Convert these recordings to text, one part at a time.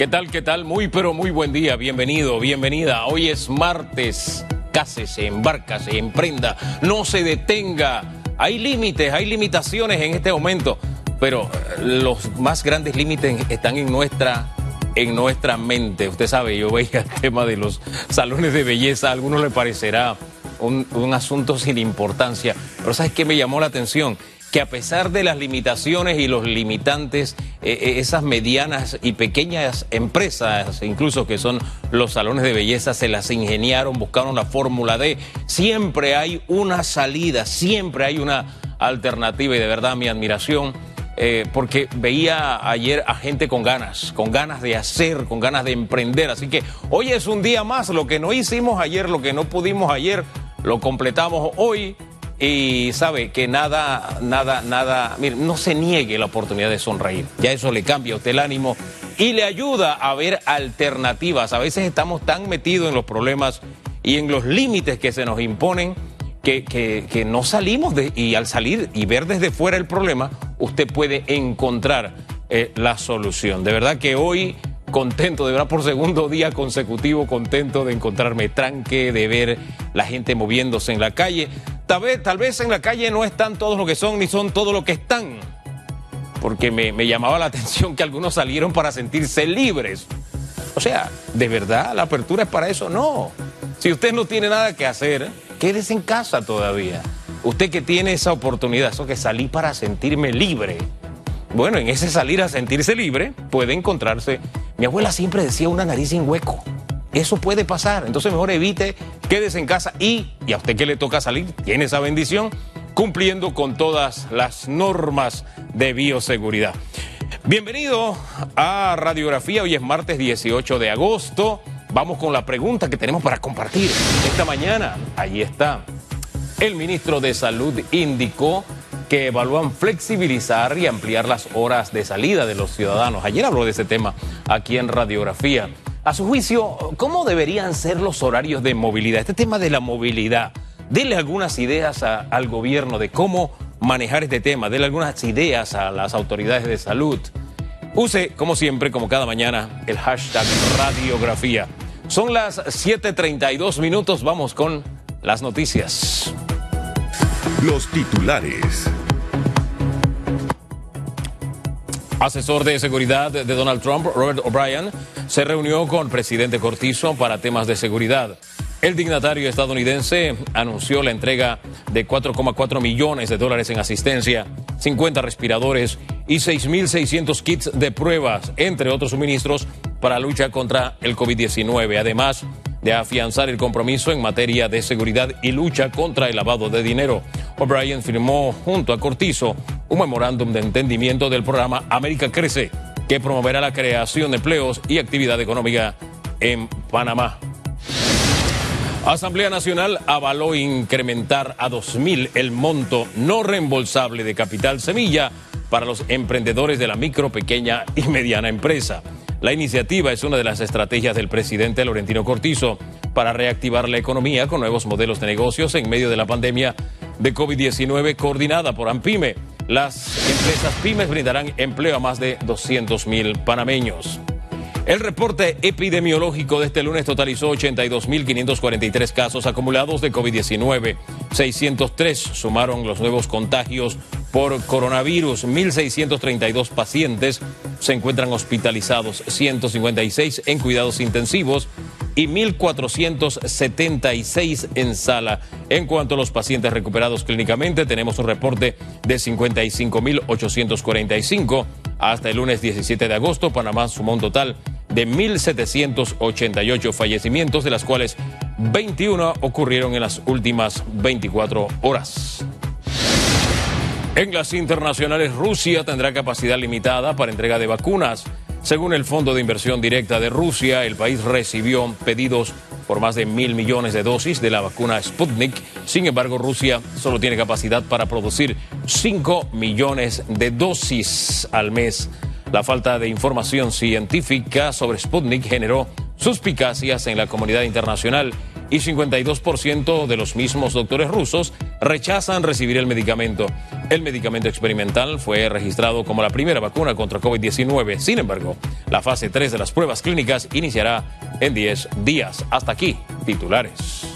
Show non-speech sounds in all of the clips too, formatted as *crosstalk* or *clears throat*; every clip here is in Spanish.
¿Qué tal? ¿Qué tal? Muy pero muy buen día. Bienvenido, bienvenida. Hoy es martes. Cásese, embárcase, emprenda. No se detenga. Hay límites, hay limitaciones en este momento, pero eh, los más grandes límites están en nuestra en nuestra mente. Usted sabe, yo veía el tema de los salones de belleza, a algunos le parecerá un, un asunto sin importancia, pero ¿sabes qué me llamó la atención? Que a pesar de las limitaciones y los limitantes, eh, eh, esas medianas y pequeñas empresas, incluso que son los salones de belleza, se las ingeniaron, buscaron la fórmula D. Siempre hay una salida, siempre hay una alternativa y de verdad mi admiración. Eh, porque veía ayer a gente con ganas, con ganas de hacer, con ganas de emprender. Así que hoy es un día más, lo que no hicimos ayer, lo que no pudimos ayer, lo completamos hoy y sabe que nada, nada, nada, mire, no se niegue la oportunidad de sonreír. Ya eso le cambia a usted el ánimo y le ayuda a ver alternativas. A veces estamos tan metidos en los problemas y en los límites que se nos imponen que, no salimos de, y al salir y ver desde fuera el problema, usted puede encontrar eh, la solución. De verdad que hoy contento, de verdad por segundo día consecutivo, contento de encontrarme tranque, de ver la gente moviéndose en la calle. Tal vez, en la calle no están todos lo que son ni son todo lo que están. Porque me, me llamaba la *laughs* atención que algunos salieron para sentirse libres. O sea, ¿de verdad la apertura es para eso? No. Si usted no tiene nada que hacer, quédese en casa todavía. Usted que tiene esa oportunidad, eso que salí para sentirme libre. Bueno, en ese salir a sentirse libre puede encontrarse. Mi abuela siempre decía una nariz sin hueco. Eso puede pasar. Entonces mejor evite, quédese en casa y, y a usted que le toca salir, tiene esa bendición, cumpliendo con todas las normas de bioseguridad. Bienvenido a Radiografía. Hoy es martes 18 de agosto. Vamos con la pregunta que tenemos para compartir esta mañana. Ahí está. El ministro de Salud indicó que evalúan flexibilizar y ampliar las horas de salida de los ciudadanos. Ayer habló de ese tema aquí en Radiografía. A su juicio, ¿cómo deberían ser los horarios de movilidad? Este tema de la movilidad, dele algunas ideas al gobierno de cómo manejar este tema, dele algunas ideas a las autoridades de salud. Use, como siempre, como cada mañana, el hashtag radiografía. Son las 7.32 minutos, vamos con las noticias. Los titulares. Asesor de seguridad de Donald Trump, Robert O'Brien, se reunió con presidente Cortizo para temas de seguridad. El dignatario estadounidense anunció la entrega de 4,4 millones de dólares en asistencia, 50 respiradores y 6.600 kits de pruebas, entre otros suministros, para la lucha contra el COVID-19. Además, de afianzar el compromiso en materia de seguridad y lucha contra el lavado de dinero. O'Brien firmó junto a Cortizo un memorándum de entendimiento del programa América Crece, que promoverá la creación de empleos y actividad económica en Panamá. Asamblea Nacional avaló incrementar a 2.000 el monto no reembolsable de capital semilla para los emprendedores de la micro, pequeña y mediana empresa. La iniciativa es una de las estrategias del presidente Laurentino Cortizo para reactivar la economía con nuevos modelos de negocios en medio de la pandemia de COVID-19 coordinada por AMPIME. Las empresas pymes brindarán empleo a más de 200 mil panameños. El reporte epidemiológico de este lunes totalizó 82.543 casos acumulados de COVID-19. 603 sumaron los nuevos contagios por coronavirus. 1.632 pacientes se encuentran hospitalizados, 156 en cuidados intensivos y 1.476 en sala. En cuanto a los pacientes recuperados clínicamente, tenemos un reporte de 55.845. Hasta el lunes 17 de agosto, Panamá sumó un total de 1.788 fallecimientos, de las cuales 21 ocurrieron en las últimas 24 horas. En las internacionales, Rusia tendrá capacidad limitada para entrega de vacunas. Según el Fondo de Inversión Directa de Rusia, el país recibió pedidos por más de mil millones de dosis de la vacuna Sputnik. Sin embargo, Rusia solo tiene capacidad para producir 5 millones de dosis al mes. La falta de información científica sobre Sputnik generó suspicacias en la comunidad internacional y 52% de los mismos doctores rusos rechazan recibir el medicamento. El medicamento experimental fue registrado como la primera vacuna contra COVID-19. Sin embargo, la fase 3 de las pruebas clínicas iniciará en 10 días. Hasta aquí, titulares.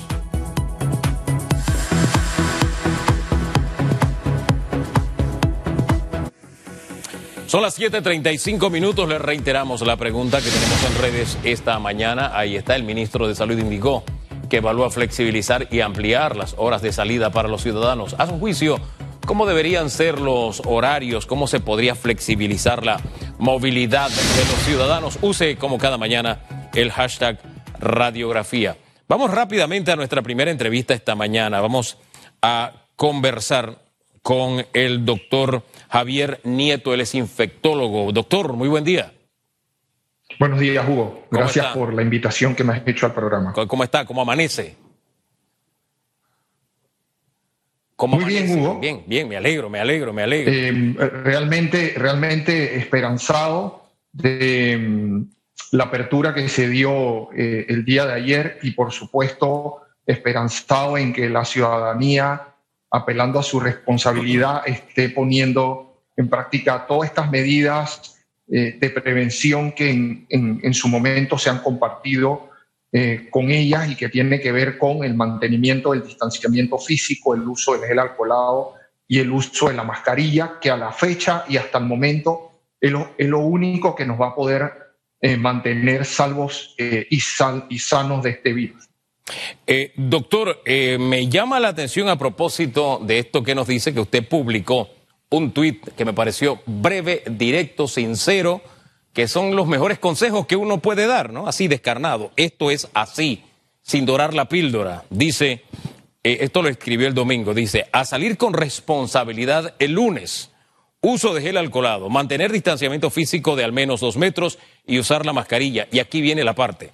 Son las 7:35 minutos. Les reiteramos la pregunta que tenemos en redes esta mañana. Ahí está, el ministro de Salud indicó que evalúa flexibilizar y ampliar las horas de salida para los ciudadanos. A su juicio, ¿cómo deberían ser los horarios? ¿Cómo se podría flexibilizar la movilidad de los ciudadanos? Use como cada mañana el hashtag radiografía. Vamos rápidamente a nuestra primera entrevista esta mañana. Vamos a conversar con el doctor Javier Nieto, él es infectólogo. Doctor, muy buen día. Buenos días, Hugo. Gracias por la invitación que me has hecho al programa. ¿Cómo está? ¿Cómo amanece? Muy bien, Hugo. Bien, bien, me alegro, me alegro, me alegro. Eh, realmente, realmente esperanzado de mm, la apertura que se dio eh, el día de ayer y, por supuesto, esperanzado en que la ciudadanía apelando a su responsabilidad, esté poniendo en práctica todas estas medidas eh, de prevención que en, su momento se han compartido eh, con ellas y que tiene que ver con el mantenimiento del distanciamiento físico, el uso del gel alcoholado y el uso de la mascarilla, que a la fecha y hasta el momento es lo, único que nos va a poder eh, mantener salvos y, sanos de este virus. Doctor, me llama la atención a propósito de esto que nos dice que usted publicó un tuit que me pareció breve, directo, sincero, que son los mejores consejos que uno puede dar, ¿no? Así descarnado. Esto es así, sin dorar la píldora. Dice, eh, esto lo escribió el domingo, dice, a salir con responsabilidad el lunes. Uso de gel alcoholado, mantener distanciamiento físico de al menos dos metros y usar la mascarilla. Y aquí viene la parte.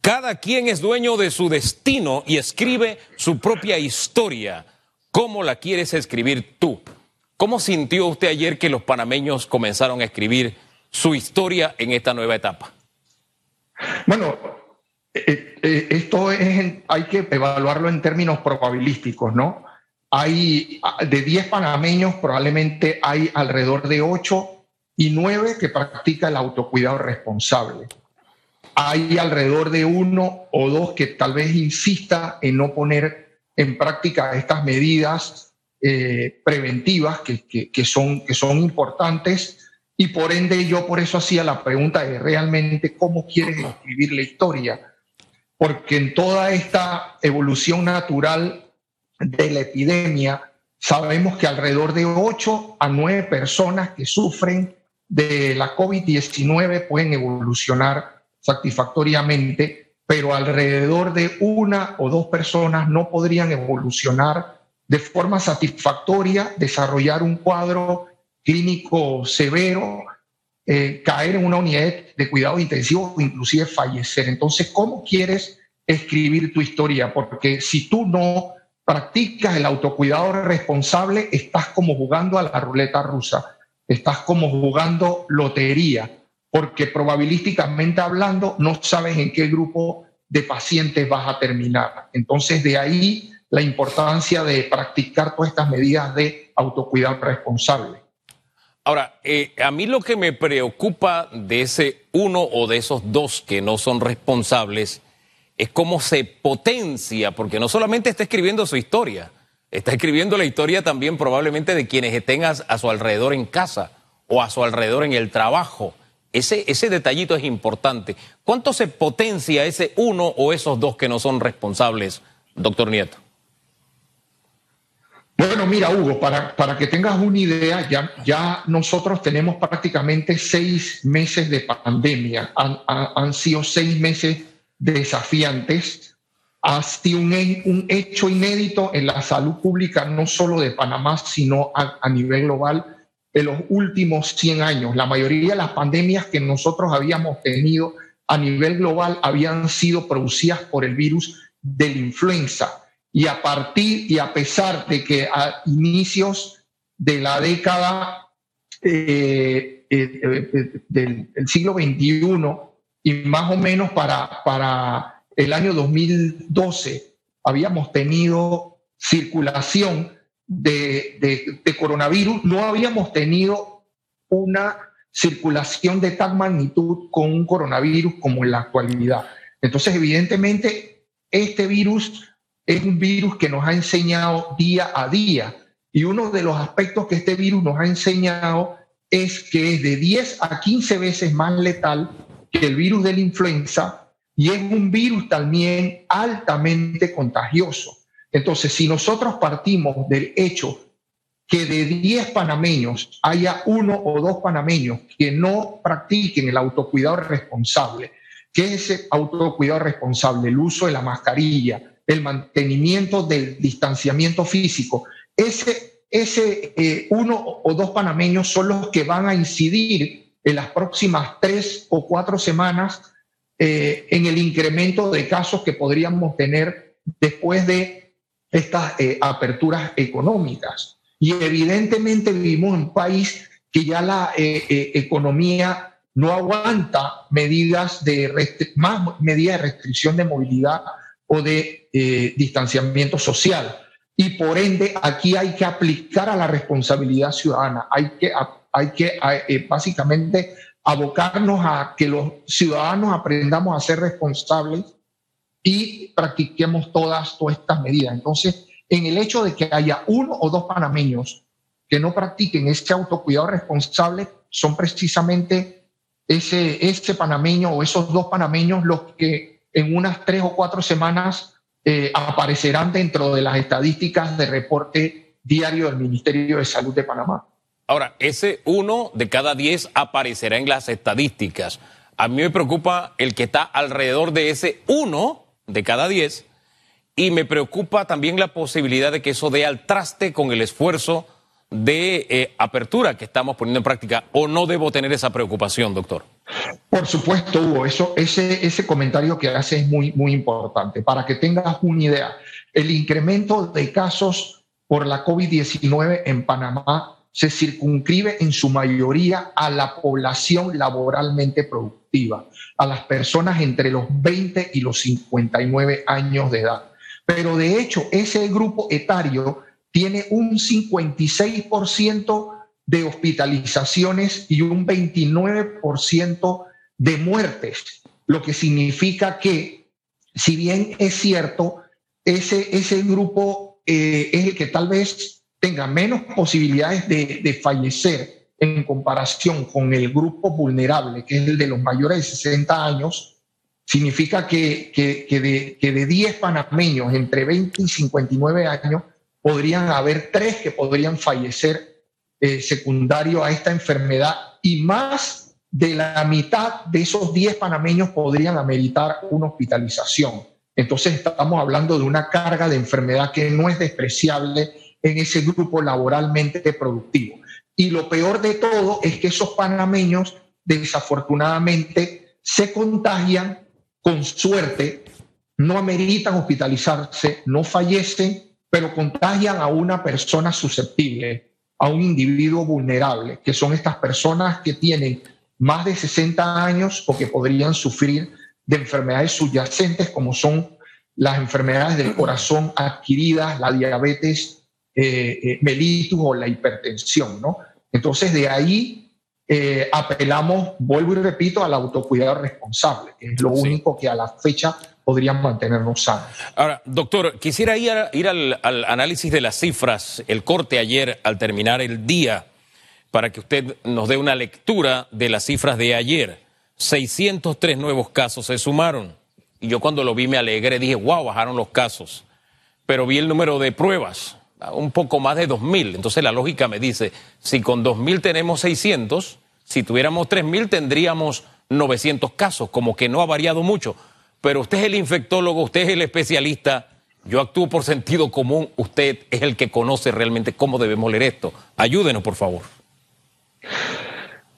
Cada quien es dueño de su destino y escribe su propia historia. ¿Cómo la quieres escribir tú? ¿Cómo sintió usted ayer que los panameños comenzaron a escribir su historia en esta nueva etapa? Bueno, eh, eh, esto es, hay que evaluarlo en términos probabilísticos, ¿no? Hay de 10 panameños, probablemente hay alrededor de 8 y 9 que practican el autocuidado responsable hay alrededor de uno o dos que tal vez insista en no poner en práctica estas medidas eh, preventivas que, son, que son importantes y por ende yo por eso hacía la pregunta de realmente cómo quieres escribir la historia, porque en toda esta evolución natural de la epidemia sabemos que alrededor de 8 a 9 personas que sufren de la COVID-19 pueden evolucionar satisfactoriamente, pero alrededor de una o dos personas no podrían evolucionar de forma satisfactoria, desarrollar un cuadro clínico severo, eh, caer en una unidad de cuidado intensivo o inclusive fallecer. Entonces, ¿cómo quieres escribir tu historia? Porque si tú no practicas el autocuidado responsable, estás como jugando a la ruleta rusa, estás como jugando lotería porque probabilísticamente hablando no sabes en qué grupo de pacientes vas a terminar. Entonces, de ahí la importancia de practicar todas estas medidas de autocuidado responsable. Ahora, eh, a mí lo que me preocupa de ese uno o de esos dos que no son responsables es cómo se potencia, porque no solamente está escribiendo su historia, está escribiendo la historia también probablemente de quienes estén a su alrededor en casa o a su alrededor en el trabajo. Ese, ese detallito es importante. ¿Cuánto se potencia ese uno o esos dos que no son responsables, doctor Nieto? Bueno, mira, Hugo, para, para que tengas una idea, ya, ya nosotros tenemos prácticamente seis meses de pandemia. Han, han sido seis meses desafiantes. Ha sido un, un, hecho inédito en la salud pública, no solo de Panamá, sino a, nivel global de los últimos 100 años. La mayoría de las pandemias que nosotros habíamos tenido a nivel global habían sido producidas por el virus de la influenza. Y a partir y a pesar de que a inicios de la década eh, eh, eh, del, siglo XXI y más o menos para, para el año 2012 habíamos tenido circulación de, coronavirus, no habíamos tenido una circulación de tal magnitud con un coronavirus como en la actualidad. Entonces, evidentemente, este virus es un virus que nos ha enseñado día a día. Y uno de los aspectos que este virus nos ha enseñado es que es de 10 a 15 veces más letal que el virus de la influenza y es un virus también altamente contagioso. Entonces, si nosotros partimos del hecho que de 10 panameños haya uno o dos panameños que no practiquen el autocuidado responsable, ¿qué es ese autocuidado responsable? El uso de la mascarilla, el mantenimiento del distanciamiento físico. Ese, ese eh, uno o dos panameños son los que van a incidir en las próximas tres o cuatro semanas eh, en el incremento de casos que podríamos tener después de estas eh, aperturas económicas. Y evidentemente vivimos en un país que ya la economía no aguanta medidas de más medidas de restricción de movilidad o de distanciamiento social. Y por ende, aquí hay que aplicar a la responsabilidad ciudadana. Hay que, hay que básicamente abocarnos a que los ciudadanos aprendamos a ser responsables y practiquemos todas, todas estas medidas. Entonces, en el hecho de que haya uno o dos panameños que no practiquen este autocuidado responsable, son precisamente ese, ese panameño o esos dos panameños los que en unas tres o cuatro semanas eh, aparecerán dentro de las estadísticas de reporte diario del Ministerio de Salud de Panamá. Ahora, ese uno de cada diez aparecerá en las estadísticas. A mí me preocupa el que está alrededor de ese uno de cada 10 y me preocupa también la posibilidad de que eso dé al traste con el esfuerzo de eh, apertura que estamos poniendo en práctica o no debo tener esa preocupación, doctor? Por supuesto, Hugo, eso, ese, ese comentario que hace es muy, muy importante. Para que tengas una idea, el incremento de casos por la COVID-19 en Panamá se circunscribe en su mayoría a la población laboralmente productiva a las personas entre los 20 y los 59 años de edad. Pero de hecho, ese grupo etario tiene un 56% de hospitalizaciones y un 29% de muertes, lo que significa que, si bien es cierto, ese, ese grupo eh, es el que tal vez tenga menos posibilidades de, de fallecer, en comparación con el grupo vulnerable, que es el de los mayores de 60 años, significa que, que, de, que de 10 panameños entre 20 y 59 años podrían haber tres que podrían fallecer eh, secundario a esta enfermedad y más de la mitad de esos 10 panameños podrían ameritar una hospitalización. Entonces estamos hablando de una carga de enfermedad que no es despreciable en ese grupo laboralmente productivo. Y lo peor de todo es que esos panameños desafortunadamente se contagian con suerte, no ameritan hospitalizarse, no fallecen, pero contagian a una persona susceptible, a un individuo vulnerable, que son estas personas que tienen más de 60 años o que podrían sufrir de enfermedades subyacentes como son las enfermedades del corazón adquiridas, la diabetes eh, eh, mellitus o la hipertensión, ¿no? Entonces, de ahí eh, apelamos, vuelvo y repito, al autocuidado responsable, que es lo único que a la fecha podría mantenernos sanos. Ahora, doctor, quisiera ir, al, análisis de las cifras, el corte ayer al terminar el día, para que usted nos dé una lectura de las cifras de ayer. 603 nuevos casos se sumaron. Y yo cuando lo vi me alegré, dije, wow, bajaron los casos. Pero vi el número de pruebas, un poco más de 2.000. Entonces la lógica me dice, si con 2.000 tenemos 600, si tuviéramos 3.000 tendríamos 900 casos, como que no ha variado mucho. Pero usted es el infectólogo, usted es el especialista, yo actúo por sentido común, usted es el que conoce realmente cómo debemos leer esto. Ayúdenos, por favor.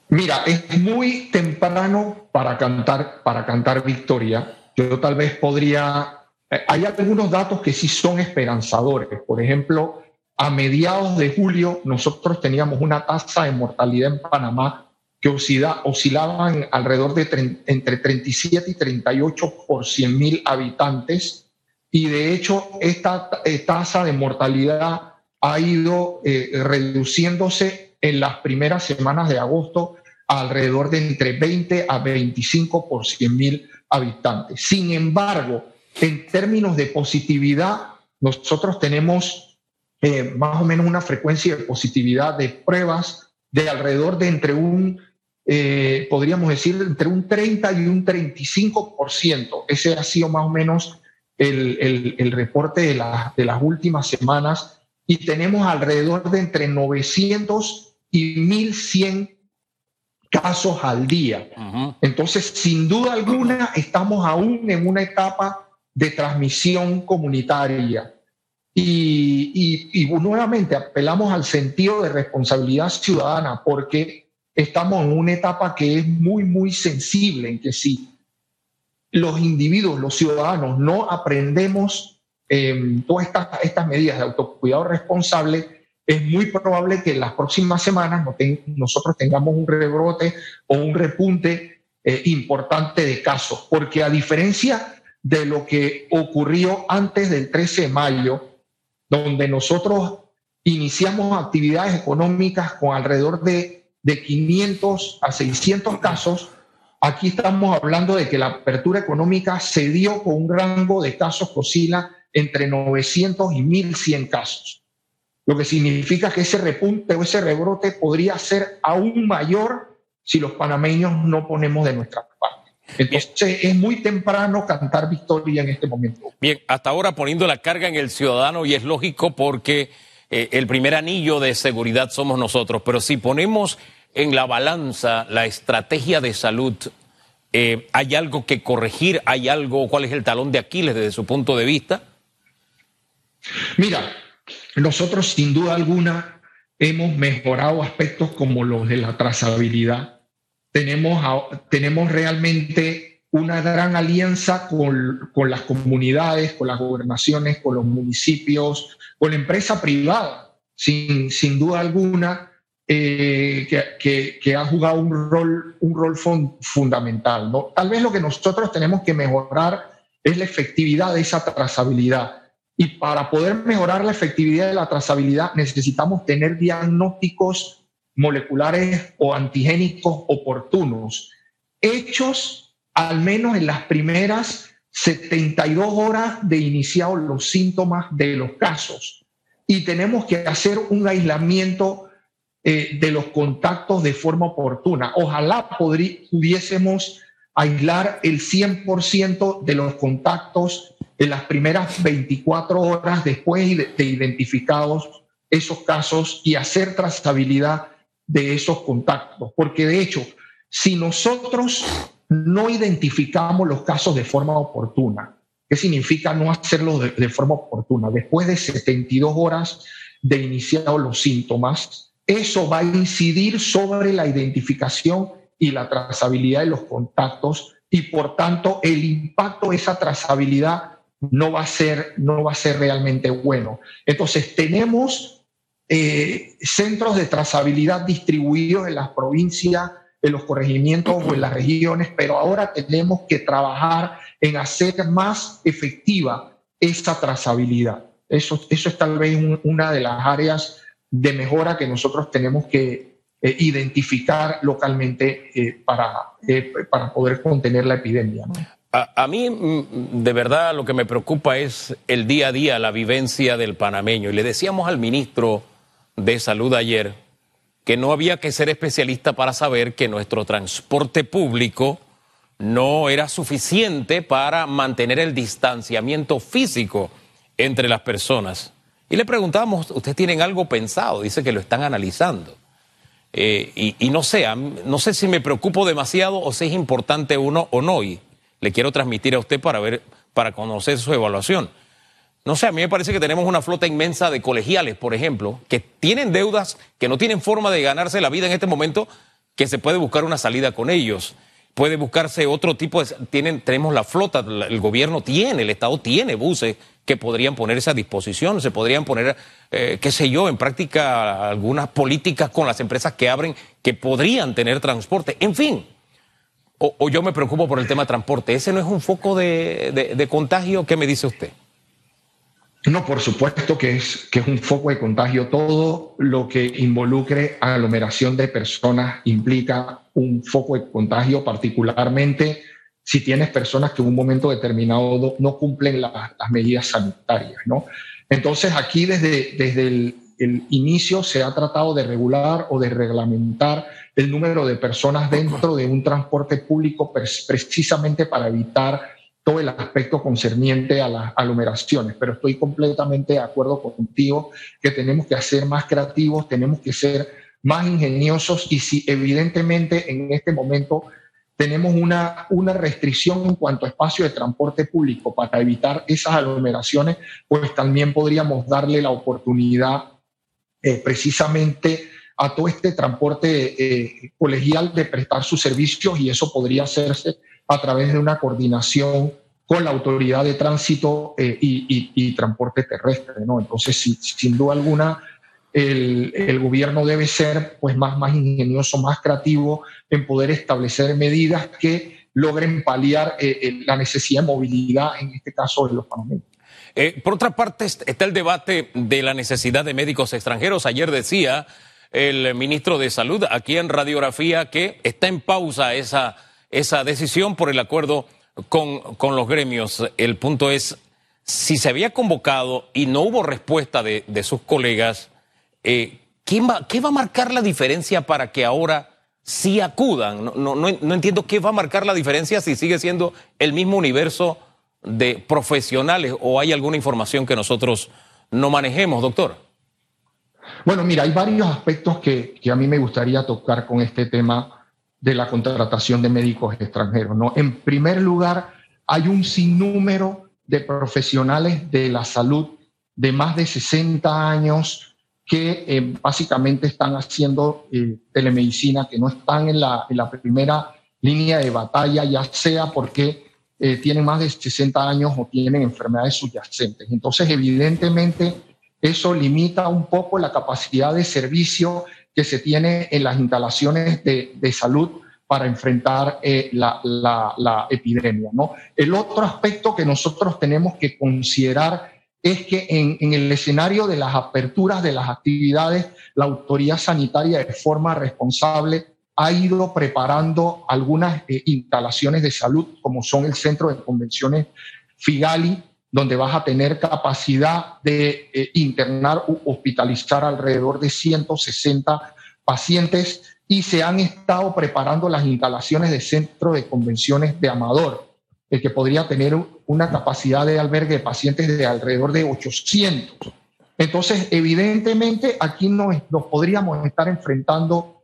Mira, es muy temprano para cantar, para cantar victoria. Yo tal vez podría eh, hay algunos datos que sí son esperanzadores. Por ejemplo, a mediados de julio nosotros teníamos una tasa de mortalidad en Panamá que oscilaban alrededor de entre 37 y 38 por 100 mil habitantes. Y de hecho, esta eh, tasa de mortalidad ha ido eh, reduciéndose en las primeras semanas de agosto alrededor de entre 20 a 25 por 100 mil habitantes. Sin embargo, en términos de positividad, nosotros tenemos eh, más o menos una frecuencia de positividad de pruebas de alrededor de entre un, eh, podríamos decir, entre un 30 y un 35%. Ese ha sido más o menos el, el, reporte de, de las últimas semanas y tenemos alrededor de entre 900 y 1100 casos al día. Entonces, sin duda alguna, estamos aún en una etapa de transmisión comunitaria. Y, nuevamente apelamos al sentido de responsabilidad ciudadana porque estamos en una etapa que es muy, muy sensible, en que si los individuos, los ciudadanos, no aprendemos eh, todas estas, estas medidas de autocuidado responsable, es muy probable que en las próximas semanas nosotros tengamos un rebrote o un repunte eh, importante de casos, porque a diferencia de lo que ocurrió antes del 13 de mayo, donde nosotros iniciamos actividades económicas con alrededor de, de 500 a 600 casos, aquí estamos hablando de que la apertura económica se dio con un rango de casos que oscila entre 900 y 1100 casos, lo que significa que ese repunte o ese rebrote podría ser aún mayor si los panameños no ponemos de nuestra parte. Entonces es muy temprano cantar victoria en este momento. Bien, hasta ahora poniendo la carga en el ciudadano y es lógico porque eh, el primer anillo de seguridad somos nosotros, pero si ponemos en la balanza la estrategia de salud, eh, ¿hay algo que corregir? ¿Hay algo, cuál es el talón de Aquiles desde su punto de vista? Mira, nosotros sin duda alguna hemos mejorado aspectos como los de la trazabilidad tenemos, tenemos realmente una gran alianza con, con, las comunidades, con las gobernaciones, con los municipios, con la empresa privada, sin, sin duda alguna, eh, que, que, ha jugado un rol, un rol fundamental. Tal vez lo que nosotros tenemos que mejorar es la efectividad de esa trazabilidad. Y para poder mejorar la efectividad de la trazabilidad necesitamos tener diagnósticos moleculares o antigénicos oportunos, hechos al menos en las primeras 72 horas de iniciados los síntomas de los casos. Y tenemos que hacer un aislamiento eh, de los contactos de forma oportuna. Ojalá pudiésemos aislar el 100% de los contactos en las primeras 24 horas después de identificados esos casos y hacer trazabilidad de esos contactos, porque de hecho, si nosotros no identificamos los casos de forma oportuna, ¿qué significa no hacerlo de, forma oportuna? Después de 72 horas de iniciados los síntomas, eso va a incidir sobre la identificación y la trazabilidad de los contactos y por tanto el impacto de esa trazabilidad no va a ser, no va a ser realmente bueno. Entonces tenemos eh, centros de trazabilidad distribuidos en las provincias, en los corregimientos o en las *clears throat* regiones, pero ahora tenemos que trabajar en hacer más efectiva esa trazabilidad. Eso, eso es tal vez una de las áreas de mejora que nosotros tenemos que eh, identificar localmente eh, para, para poder contener la epidemia. A, a, mí, mm, de verdad, lo que me preocupa es el día a día, la vivencia del panameño. Y le decíamos al ministro de Salud ayer que no había que ser especialista para saber que nuestro transporte público no era suficiente para mantener el distanciamiento físico entre las personas. Y le preguntamos, ¿ustedes tienen algo pensado? Dice que lo están analizando. Eh, y, no sé, no sé si me preocupo demasiado o si es importante uno o no. Y le quiero transmitir a usted para ver, para conocer su evaluación. No sé, a mí me parece que tenemos una flota inmensa de colegiales, por ejemplo, que tienen deudas, que no tienen forma de ganarse la vida en este momento, que se puede buscar una salida con ellos. puede buscarse otro tipo de... Tienen, tenemos la flota, el gobierno tiene, el Estado tiene buses que podrían ponerse a disposición, se podrían poner, eh, qué sé yo, en práctica algunas políticas con las empresas que abren que podrían tener transporte. En fin, o, yo me preocupo por el tema de transporte. ¿Ese no es un foco de, de contagio? ¿Qué me dice usted? No, por supuesto que es, que es un foco de contagio. Todo lo que involucre aglomeración de personas implica un foco de contagio, particularmente si tienes personas que en un momento determinado no, cumplen las medidas sanitarias. ¿no? Entonces aquí desde, desde el, el, inicio se ha tratado de regular o de reglamentar el número de personas dentro de un transporte público precisamente para evitar todo el aspecto concerniente a las aglomeraciones, pero estoy completamente de acuerdo contigo que tenemos que ser más creativos, tenemos que ser más ingeniosos y si evidentemente en este momento tenemos una, una restricción en cuanto a espacio de transporte público para evitar esas aglomeraciones, pues también podríamos darle la oportunidad eh, precisamente a todo este transporte eh, colegial de prestar sus servicios y eso podría hacerse a través de una coordinación con la autoridad de tránsito eh, y, transporte terrestre. ¿no? Entonces, sin duda alguna, el, gobierno debe ser pues, más, más ingenioso, más creativo en poder establecer medidas que logren paliar eh, la necesidad de movilidad, en este caso de los panameños. Eh, por otra parte, está el debate de la necesidad de médicos extranjeros. Ayer decía el ministro de Salud aquí en Radiografía que está en pausa esa esa decisión por el acuerdo con, con los gremios. El punto es, si se había convocado y no hubo respuesta de, de sus colegas, eh, ¿qué, va, ¿qué, va, a marcar la diferencia para que ahora sí acudan? No, no, no, entiendo qué va a marcar la diferencia si sigue siendo el mismo universo de profesionales o hay alguna información que nosotros no manejemos, doctor. Bueno, mira, hay varios aspectos que, que a mí me gustaría tocar con este tema de la contratación de médicos extranjeros. ¿no? En primer lugar, hay un sinnúmero de profesionales de la salud de más de 60 años que eh, básicamente están haciendo eh, telemedicina, que no están en la, primera línea de batalla, ya sea porque eh, tienen más de 60 años o tienen enfermedades subyacentes. Entonces, evidentemente, eso limita un poco la capacidad de servicio que se tiene en las instalaciones de, salud para enfrentar eh, la, epidemia. ¿no? El otro aspecto que nosotros tenemos que considerar es que en, el escenario de las aperturas de las actividades, la autoridad sanitaria de forma responsable ha ido preparando algunas eh, instalaciones de salud, como son el Centro de Convenciones Figali, donde vas a tener capacidad de eh, internar u hospitalizar alrededor de 160 pacientes y se han estado preparando las instalaciones de centro de convenciones de Amador, el que podría tener una capacidad de albergue de pacientes de alrededor de 800. Entonces, evidentemente, aquí nos, nos podríamos estar enfrentando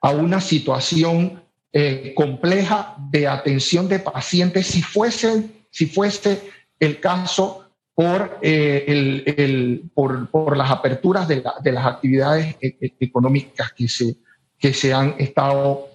a una situación eh, compleja de atención de pacientes si fuese, si fuese el caso por, eh, el, por, las aperturas de, las actividades e, e, económicas que se, que se han estado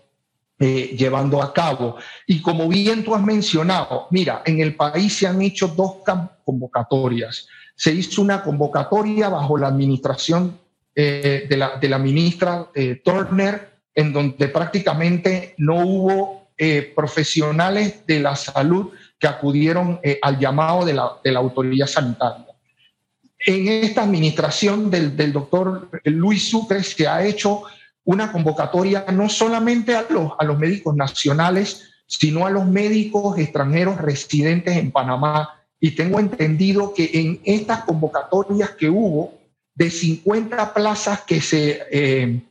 eh, llevando a cabo. Y como bien tú has mencionado, mira, en el país se han hecho dos convocatorias. Se hizo una convocatoria bajo la administración eh, de, la, de, la, ministra Turner, en donde prácticamente no hubo profesionales de la salud que acudieron eh, al llamado de la, de la, autoridad sanitaria. En esta administración del, del doctor Luis Sucre se ha hecho una convocatoria no solamente a los, a los médicos nacionales, sino a los médicos extranjeros residentes en Panamá. Y tengo entendido que en estas convocatorias que hubo, de 50 plazas que se eh,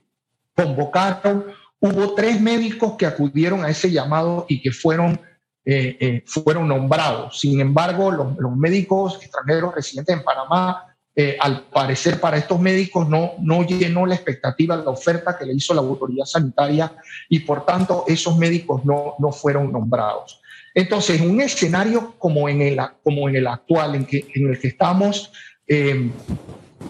convocaron, hubo tres médicos que acudieron a ese llamado y que fueron eh, eh, fueron nombrados. Sin embargo, los, médicos extranjeros residentes en Panamá, eh, al parecer para estos médicos no, no llenó la expectativa, la oferta que le hizo la autoridad sanitaria y por tanto esos médicos no, no fueron nombrados. Entonces, un escenario como en el, como en el actual, en, que, en el que estamos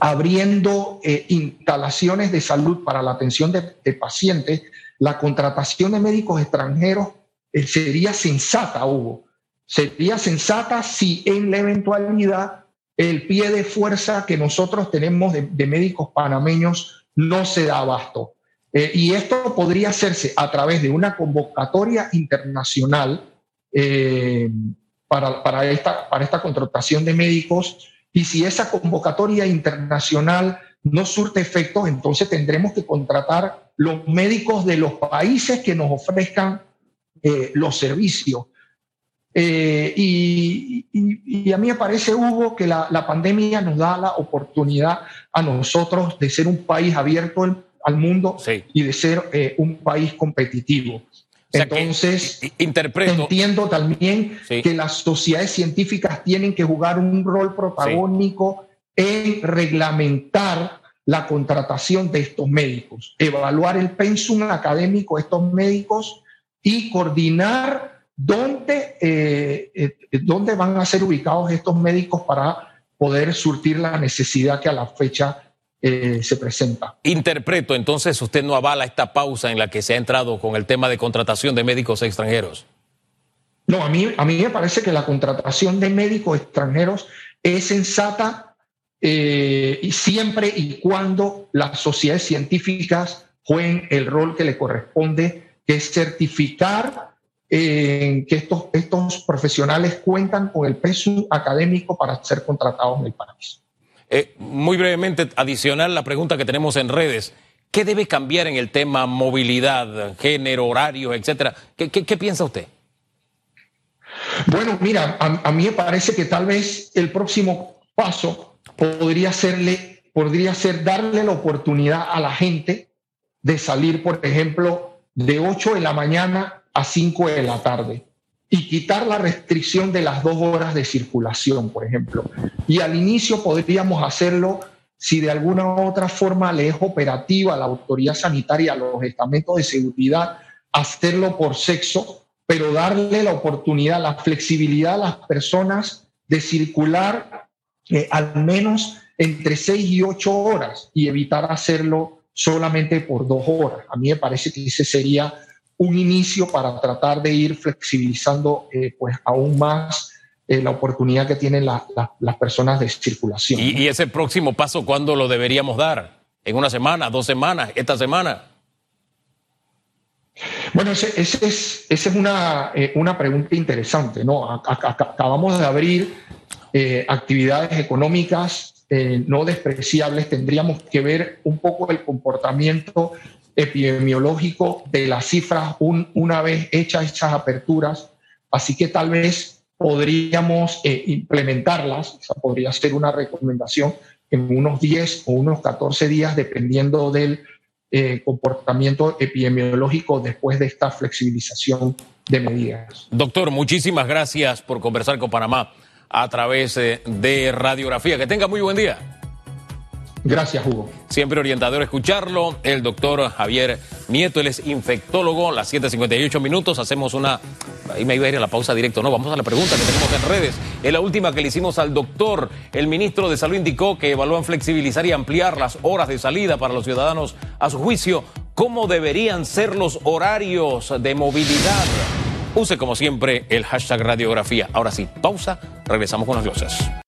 abriendo instalaciones de salud para la atención de, pacientes, la contratación de médicos extranjeros sería sensata, Hugo. Sería sensata si en la eventualidad el pie de fuerza que nosotros tenemos de, médicos panameños no se da abasto. Eh, y esto podría hacerse a través de una convocatoria internacional eh, para, para, esta, para esta contratación de médicos. Y si esa convocatoria internacional no surte efectos, entonces tendremos que contratar los médicos de los países que nos ofrezcan eh, los servicios. Eh, y, a mí me parece, Hugo, que la, pandemia nos da la oportunidad a nosotros de ser un país abierto al mundo y de ser eh, un país competitivo. Entonces, entiendo también que las sociedades científicas tienen que jugar un rol protagónico en reglamentar la contratación de estos médicos, evaluar el pensum académico de estos médicos y coordinar dónde, eh, eh, dónde van a ser ubicados estos médicos para poder surtir la necesidad que a la fecha eh, se presenta. Interpreto, entonces usted no avala esta pausa en la que se ha entrado con el tema de contratación de médicos extranjeros. No, a mí, a mí me parece que la contratación de médicos extranjeros es sensata eh, y siempre y cuando las sociedades científicas jueguen el rol que le corresponde, que es certificar eh, que estos, estos profesionales cuentan con el peso académico para ser contratados en el país. Eh, muy brevemente, adicional la pregunta que tenemos en redes. ¿Qué debe cambiar en el tema movilidad, género, horarios, etcétera? ¿Qué, piensa usted? Bueno, mira, a, mí me parece que tal vez el próximo paso podría, serle, podría ser darle la oportunidad a la gente de salir, por ejemplo, de 8 de la mañana a 5 de la tarde y quitar la restricción de las dos horas de circulación, por ejemplo. Y al inicio podríamos hacerlo si de alguna otra forma le es operativa a la autoridad sanitaria, a los estamentos de seguridad, hacerlo por sexo, pero darle la oportunidad, la flexibilidad a las personas de circular al menos entre seis y ocho horas y evitar hacerlo solamente por dos horas. A mí me parece que ese sería un inicio para tratar de ir flexibilizando eh, pues aún más eh, la oportunidad que tienen las personas de circulación. ¿Y, ese próximo paso cuándo lo deberíamos dar? ¿En una semana, dos semanas, esta semana? Bueno, esa ese es, ese es una, eh, una pregunta interesante. ¿no? Acabamos de abrir actividades económicas eh, no despreciables, tendríamos que ver un poco el comportamiento epidemiológico de las cifras una vez hechas esas aperturas, así que tal vez podríamos eh, implementarlas, podría ser una recomendación en unos 10 o unos 14 días, dependiendo del comportamiento epidemiológico después de esta flexibilización de medidas. Doctor, muchísimas gracias por conversar con Panamá a través eh, de radiografía. Que tenga muy buen día. Gracias, Hugo. Siempre orientador escucharlo. El doctor Javier Nieto, él es infectólogo. Las 7:58 minutos. Hacemos una. Ahí me iba a ir a la pausa directo. No, vamos a la pregunta que tenemos en redes. Es la última que le hicimos al doctor. El ministro de Salud indicó que evalúan flexibilizar y ampliar las horas de salida para los ciudadanos a su juicio. ¿Cómo deberían ser los horarios de movilidad? Use como siempre el hashtag radiografía. Ahora sí, pausa, regresamos con las glosas.